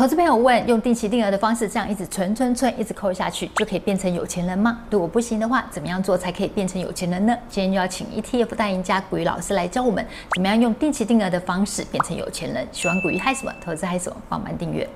投资朋友问：用定期定额的方式，这样一直存存存，一直扣下去，就可以变成有钱人吗？如果不行的话，怎么样做才可以变成有钱人呢？今天就要请 ETF 大赢家股鱼老师来教我们，怎么样用定期定额的方式变成有钱人。喜欢股鱼嗨什么？投资嗨什么？帮忙订阅。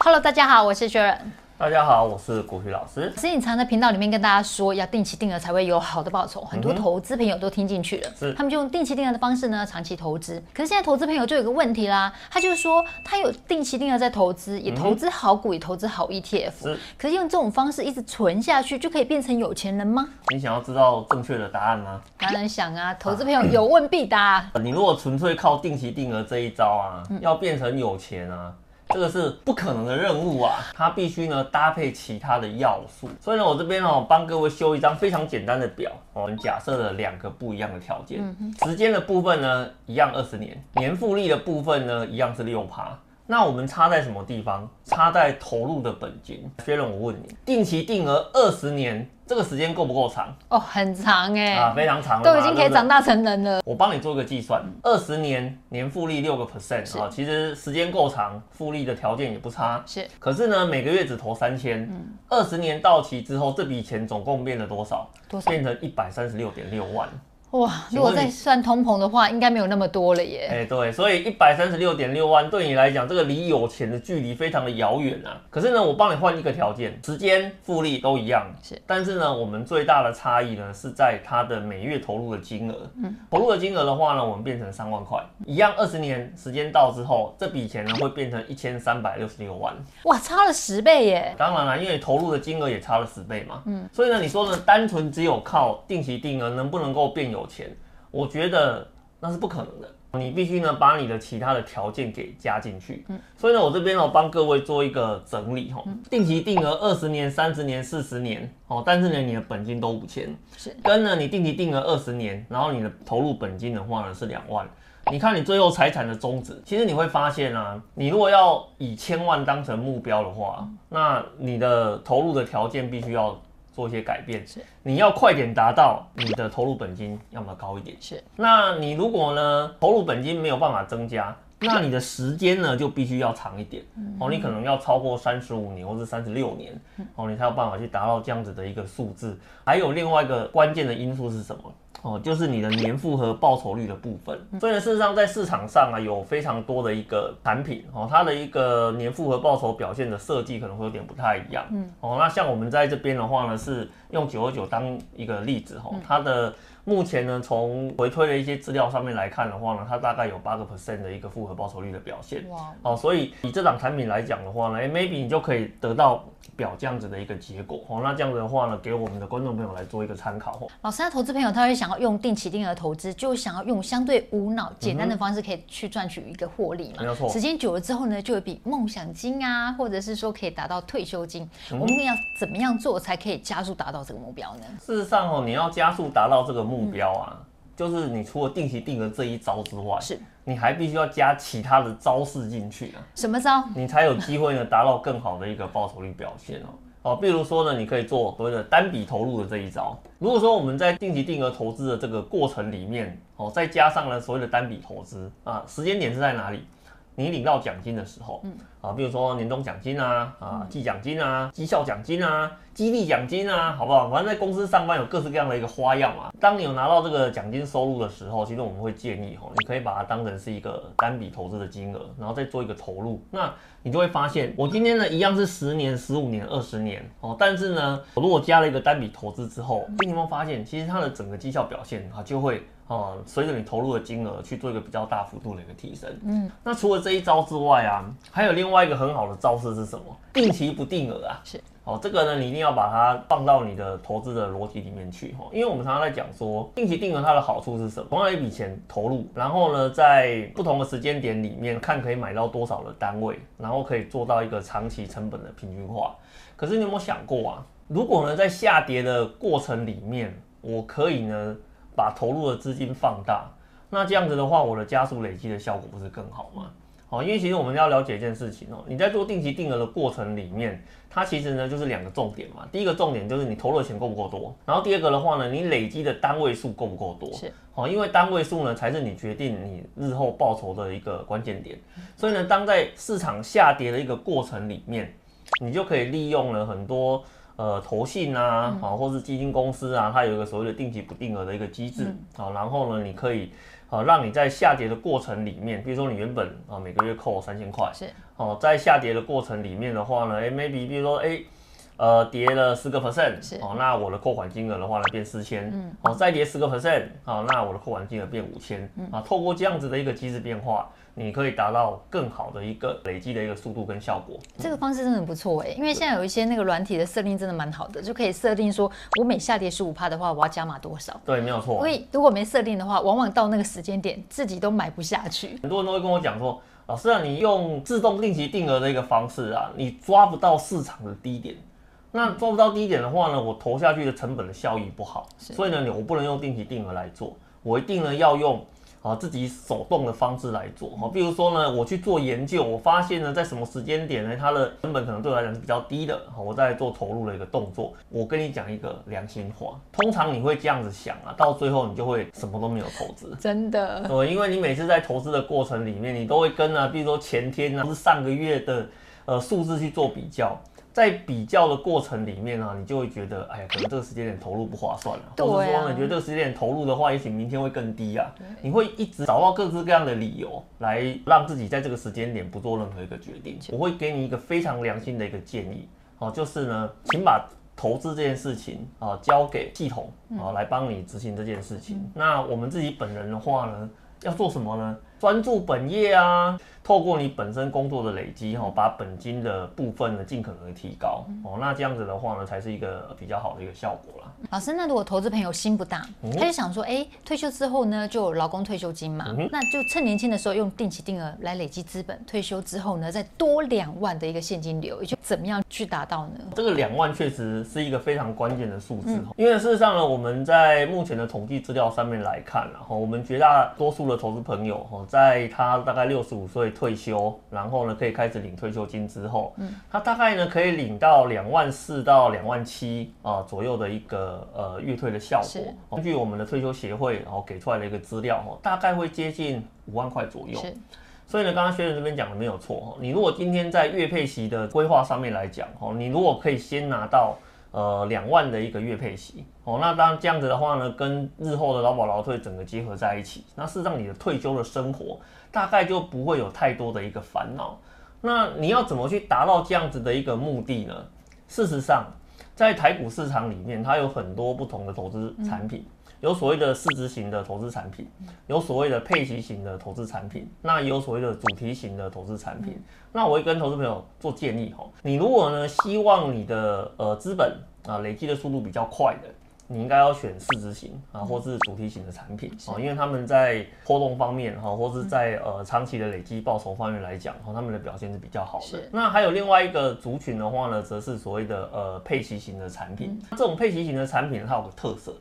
Hello，大家好，我是 Sharon。大家好，我是股鱼老师。所以你常在频道里面跟大家说，要定期定额才会有好的报酬，很多投资朋友都听进去了，是，他们就用定期定额的方式呢，长期投资。可是现在投资朋友就有个问题啦，他就是说他有定期定额在投资，也投资好股，也投资好 ETF，是。可是用这种方式一直存下去，就可以变成有钱人吗？你想要知道正确的答案吗？当然想啊，投资朋友有问必答。啊、你如果纯粹靠定期定额这一招啊，要变成有钱啊？这个是不可能的任务啊，它必须呢搭配其他的要素。所以呢，我这边哦帮各位修一张非常简单的表，我们假设了两个不一样的条件。时间的部分呢一样二十年，年复利的部分呢一样是六趴。那我们差在什么地方？差在投入的本金。薛伦，我问你，定期定额二十年，这个时间够不够长？哦，很长哎，啊，非常长了，都已经可以长大成人了。我帮你做一个计算，二十年年复利六个 percent 啊，其实时间够长，复利的条件也不差。是，可是呢，每个月只投三千，嗯，二十年到期之后，这笔钱总共变了多少？多少？变成一百三十六点六万。哇，如果再算通膨的话，应该没有那么多了耶。哎，对，所以一百三十六点六万对你来讲，这个离有钱的距离非常的遥远啊。可是呢，我帮你换一个条件，时间、复利都一样，是。但是呢，我们最大的差异呢是在它的每月投入的金额。嗯，投入的金额的话呢，我们变成三万块，一样二十年时间到之后，这笔钱呢会变成一千三百六十六万。哇，差了十倍耶！当然了，因为投入的金额也差了十倍嘛。嗯，所以呢，你说呢，单纯只有靠定期定额能不能够变有钱？我觉得那是不可能的，你必须呢把你的其他的条件给加进去。嗯，所以呢，我这边呢帮各位做一个整理哈，定期定额二十年、三十年、四十年哦，但是呢你的本金都五千，是跟呢你定期定额二十年，然后你的投入本金的话呢是两万，你看你最后财产的终止，其实你会发现啊，你如果要以千万当成目标的话，那你的投入的条件必须要。做一些改变，是。你要快点达到你的投入本金要么高一点，是。那你如果呢投入本金没有办法增加，那你的时间呢就必须要长一点，哦，你可能要超过三十五年或者三十六年，哦，你才有办法去达到这样子的一个数字。还有另外一个关键的因素是什么？哦，就是你的年复合报酬率的部分。所以呢，事实上在市场上啊，有非常多的一个产品哦，它的一个年复合报酬表现的设计可能会有点不太一样。嗯，哦，那像我们在这边的话呢，是用九二九当一个例子哈，它的。目前呢，从回推的一些资料上面来看的话呢，它大概有八个 percent 的一个复合报酬率的表现。哇，哦，所以以这档产品来讲的话呢，哎，maybe 你就可以得到表这样子的一个结果。哦，那这样子的话呢，给我们的观众朋友来做一个参考哦。老师，那投资朋友他会想要用定期定额投资，就想要用相对无脑、简单的方式可以去赚取一个获利嘛？没有错。时间久了之后呢，就有比梦想金啊，或者是说可以达到退休金。嗯、我们要怎么样做才可以加速达到这个目标呢？事实上哦，你要加速达到这个目标。目标啊，就是你除了定期定额这一招之外，是你还必须要加其他的招式进去啊。什么招？你才有机会呢达到更好的一个报酬率表现哦。哦，比如说呢，你可以做所谓的单笔投入的这一招。如果说我们在定期定额投资的这个过程里面，哦，再加上了所谓的单笔投资啊，时间点是在哪里？你领到奖金的时候，嗯，啊，比如说年终奖金啊，啊，季奖金啊，绩效奖金啊，激励奖金啊，好不好？反正在公司上班有各式各样的一个花样嘛。当你有拿到这个奖金收入的时候，其实我们会建议哈，你可以把它当成是一个单笔投资的金额，然后再做一个投入。那你就会发现，我今天呢一样是十年、十五年、二十年哦，但是呢，我如果加了一个单笔投资之后，你有没有发现，其实它的整个绩效表现啊就会。哦，随着你投入的金额去做一个比较大幅度的一个提升。嗯，那除了这一招之外啊，还有另外一个很好的招式是什么？定期不定额啊。是。哦，这个呢，你一定要把它放到你的投资的逻辑里面去哈。因为我们常常在讲说，定期定额它的好处是什么？同样一笔钱投入，然后呢，在不同的时间点里面看可以买到多少的单位，然后可以做到一个长期成本的平均化。可是你有没有想过啊？如果呢，在下跌的过程里面，我可以呢？把投入的资金放大，那这样子的话，我的加速累积的效果不是更好吗？好，因为其实我们要了解一件事情哦，你在做定期定额的过程里面，它其实呢就是两个重点嘛。第一个重点就是你投入的钱够不够多，然后第二个的话呢，你累积的单位数够不够多。是，好，因为单位数呢才是你决定你日后报酬的一个关键点。所以呢，当在市场下跌的一个过程里面，你就可以利用了很多呃投信啊，好，或是基金公司啊，它有一个所谓的定期不定额的一个机制，好，然后呢，你可以。好，让你在下跌的过程里面，比如说你原本啊每个月扣三千块，是，哦，在下跌的过程里面的话呢，哎，maybe 比如说哎，呃，跌了十个 percent，是，哦，那我的扣款金额的话呢变四千，嗯，好，再跌十个 percent，好，那我的扣款金额变五千，嗯，啊，透过这样子的一个机制变化。你可以达到更好的一个累积的一个速度跟效果。这个方式真的很不错哎，因为现在有一些那个软体的设定真的蛮好的，就可以设定说，我每下跌十五趴的话，我要加码多少？对，没有错。所以如果没设定的话，往往到那个时间点自己都买不下去。很多人都会跟我讲说，老师啊，你用自动定期定额的一个方式啊，你抓不到市场的低点。那做不到低点的话呢，我投下去的成本的效益不好，所以呢，我不能用定期定额来做，我一定呢要用。啊，自己手动的方式来做哈，比如说呢，我去做研究，我发现呢，在什么时间点呢，它的成本可能对我来讲是比较低的，好，我在做投入的一个动作。我跟你讲一个良心话，通常你会这样子想啊，到最后你就会什么都没有投资，真的。对，因为你每次在投资的过程里面，你都会跟啊，比如说前天啊，或是上个月的呃数字去做比较。在比较的过程里面呢、啊，你就会觉得，哎呀，可能这个时间点投入不划算了，啊、或者说呢，你觉得这个时间点投入的话，也许明天会更低啊。你会一直找到各式各样的理由来让自己在这个时间点不做任何一个决定。我会给你一个非常良心的一个建议，哦，就是呢，请把投资这件事情啊交给系统啊来帮你执行这件事情。嗯、那我们自己本人的话呢，要做什么呢？专注本业啊。透过你本身工作的累积，哈，把本金的部分呢尽可能的提高，哦，那这样子的话呢，才是一个比较好的一个效果啦。老师，那如果投资朋友心不大，他就想说，哎，退休之后呢，就有劳工退休金嘛，那就趁年轻的时候用定期定额来累积资本，退休之后呢，再多两万的一个现金流，也就怎么样去达到呢？这个两万确实是一个非常关键的数字，因为事实上呢，我们在目前的统计资料上面来看，然后我们绝大多数的投资朋友，哈，在他大概六十五岁。退休，然后呢，可以开始领退休金之后，嗯，他大概呢可以领到两万四到两万七啊左右的一个呃月退的效果。根据我们的退休协会然后给出来的一个资料哦，大概会接近五万块左右。是，所以呢，刚刚学员这边讲的没有错哈，你如果今天在月配息的规划上面来讲哈，你如果可以先拿到。呃，两万的一个月配息哦，那当然这样子的话呢，跟日后的劳保劳退整个结合在一起，那事实上你的退休的生活大概就不会有太多的一个烦恼。那你要怎么去达到这样子的一个目的呢？事实上，在台股市场里面，它有很多不同的投资产品。有所谓的市值型的投资产品，有所谓的配息型的投资产品，那也有所谓的主题型的投资产品。那我会跟投资朋友做建议哈，你如果呢希望你的呃资本啊累积的速度比较快的，你应该要选市值型啊或是主题型的产品啊，因为他们在波动方面哈，或是在呃长期的累积报酬方面来讲，哈，他们的表现是比较好的。那还有另外一个族群的话呢，则是所谓的呃配息型的产品。这种配息型的产品它有个特色。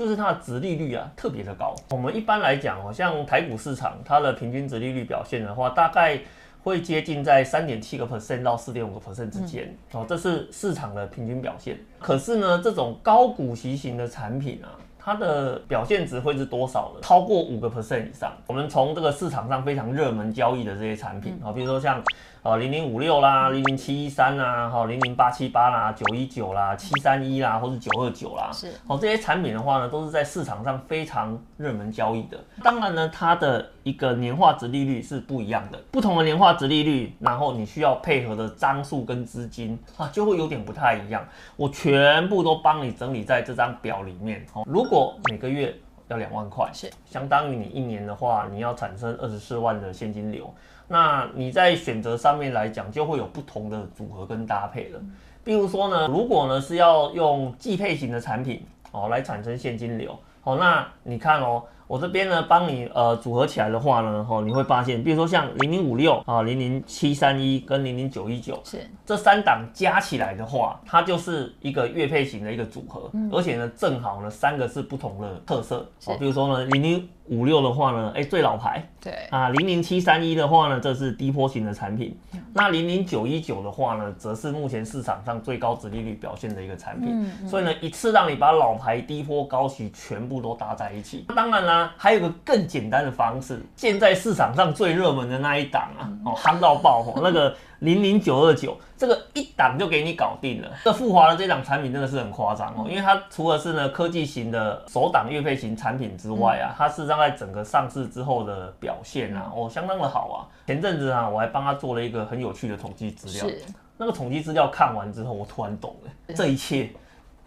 就是它的值利率啊特别的高。我们一般来讲，好像台股市场它的平均值利率表现的话，大概会接近在三点七个 percent 到四点五个 percent 之间。哦，这是市场的平均表现。可是呢，这种高股息型的产品啊，它的表现值会是多少呢？超过五个 percent 以上。我们从这个市场上非常热门交易的这些产品啊，比如说像。啊，零零五六啦，零零七一三啦，哈，零零八七八啦，九一九啦，七三一啦，或是九二九啦，是，好，这些产品的话呢，都是在市场上非常热门交易的。当然呢，它的一个年化值利率是不一样的，不同的年化值利率，然后你需要配合的张数跟资金啊，就会有点不太一样。我全部都帮你整理在这张表里面。哦，如果每个月要两万块，是，相当于你一年的话，你要产生二十四万的现金流。那你在选择上面来讲，就会有不同的组合跟搭配了。比如说呢，如果呢是要用季配型的产品哦来产生现金流，好，那你看哦。我这边呢，帮你呃组合起来的话呢，哈，你会发现，比如说像零零五六啊、零零七三一跟零零九一九，是这三档加起来的话，它就是一个月配型的一个组合，嗯、而且呢，正好呢三个是不同的特色，哦，比如说呢零零五六的话呢，哎，最老牌。对啊，零零七三一的话呢，这是低波型的产品。嗯、那零零九一九的话呢，则是目前市场上最高值利率表现的一个产品。嗯嗯、所以呢，一次让你把老牌低波高息全部都搭在一起。当然啦，还有个更简单的方式，现在市场上最热门的那一档啊，嗯、哦，夯到爆火，那个。零零九二九，这个一档就给你搞定了。这富华的这档产品真的是很夸张哦，因为它除了是呢科技型的首档月配型产品之外啊，它事实上在整个上市之后的表现啊，哦相当的好啊。前阵子啊，我还帮他做了一个很有趣的统计资料。那个统计资料看完之后，我突然懂了，这一切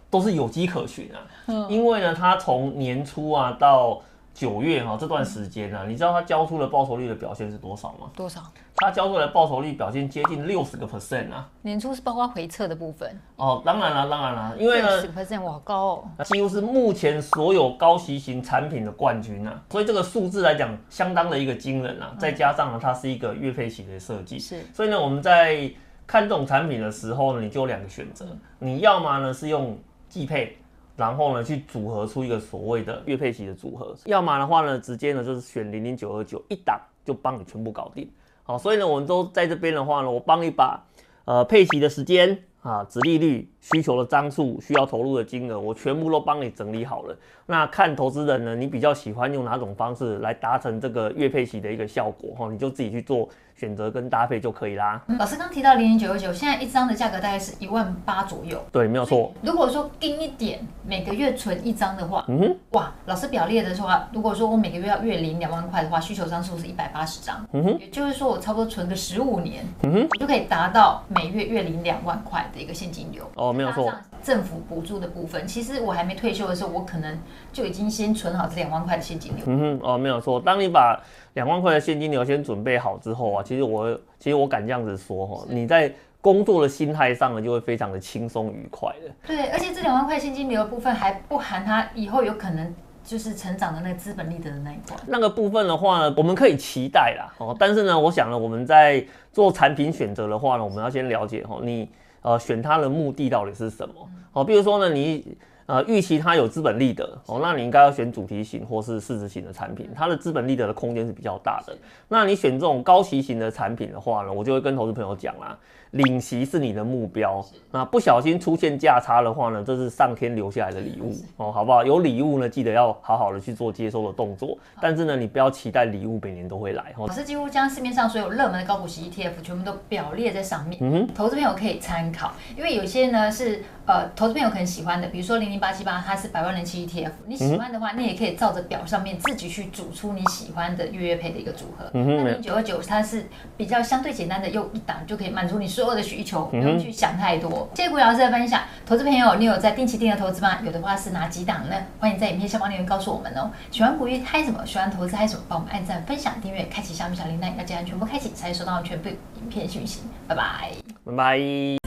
都是有迹可循啊。嗯。因为呢，它从年初啊到九月哈、啊、这段时间呢、啊，你知道它交出的报酬率的表现是多少吗？多少？它交出来报酬率表现接近六十个 percent 啊。年初是包括回撤的部分哦，当然了，当然了，因为呢，十个 percent 哇高哦，几乎是目前所有高息型产品的冠军啊，所以这个数字来讲相当的一个惊人啊。再加上呢，它是一个月配型的设计，是，所以呢，我们在看这种产品的时候呢，你就有两个选择，你要么呢是用季配。然后呢，去组合出一个所谓的月配息的组合，要么的话呢，直接呢就是选零零九二九一档就帮你全部搞定。好，所以呢，我们都在这边的话呢，我帮你把呃配息的时间啊、殖利率、需求的张数、需要投入的金额，我全部都帮你整理好了。那看投资人呢，你比较喜欢用哪种方式来达成这个月配息的一个效果哈，你就自己去做。选择跟搭配就可以啦。老师刚提到零零九九九，现在一张的价格大概是一万八左右。对，没有错。如果说定一点，每个月存一张的话，嗯哼，哇，老师表列的话，如果说我每个月要月领两万块的话，需求张数是一百八十张，嗯哼，也就是说我差不多存个十五年，嗯哼，我就可以达到每月月领两万块的一个现金流。哦，没有错。政府补助的部分，其实我还没退休的时候，我可能就已经先存好这两万块的现金流。嗯哼，哦，没有错。当你把两万块的现金流先准备好之后啊，其实我其实我敢这样子说哈，你在工作的心态上呢，就会非常的轻松愉快的。对，而且这两万块现金流的部分还不含他以后有可能就是成长的那个资本利得的那一块。那个部分的话呢，我们可以期待啦。哦，但是呢，我想呢，我们在做产品选择的话呢，我们要先了解哦，你呃选它的目的到底是什么？好，比如说呢，你呃预期它有资本利得哦，那你应该要选主题型或是市值型的产品，它的资本利得的空间是比较大的。那你选这种高息型的产品的话呢，我就会跟投资朋友讲啦。领息是你的目标，那不小心出现价差的话呢，这是上天留下来的礼物哦，好不好？有礼物呢，记得要好好的去做接收的动作。但是呢，你不要期待礼物每年都会来。哦老师几乎将市面上所有热门的高股息 ETF 全部都表列在上面，嗯哼，投资朋友可以参考。因为有些呢是呃，投资朋友可能喜欢的，比如说零零八七八，它是百万人气 ETF，你喜欢的话，你也可以照着表上面自己去组出你喜欢的月月配的一个组合。那零九二九它是比较相对简单的，用一档就可以满足你所有的需求。不用去想太多。谢谢股鱼老师的分享，投资朋友，你有在定期定额投资吗？有的话是哪几档呢？欢迎在影片下方留言告诉我们哦。喜欢股鱼嗨什么？喜欢投资嗨什么？帮我们按赞、分享、订阅、开启小米小铃铛，要记得全部开启，才会收到全部影片讯息。拜拜，拜拜。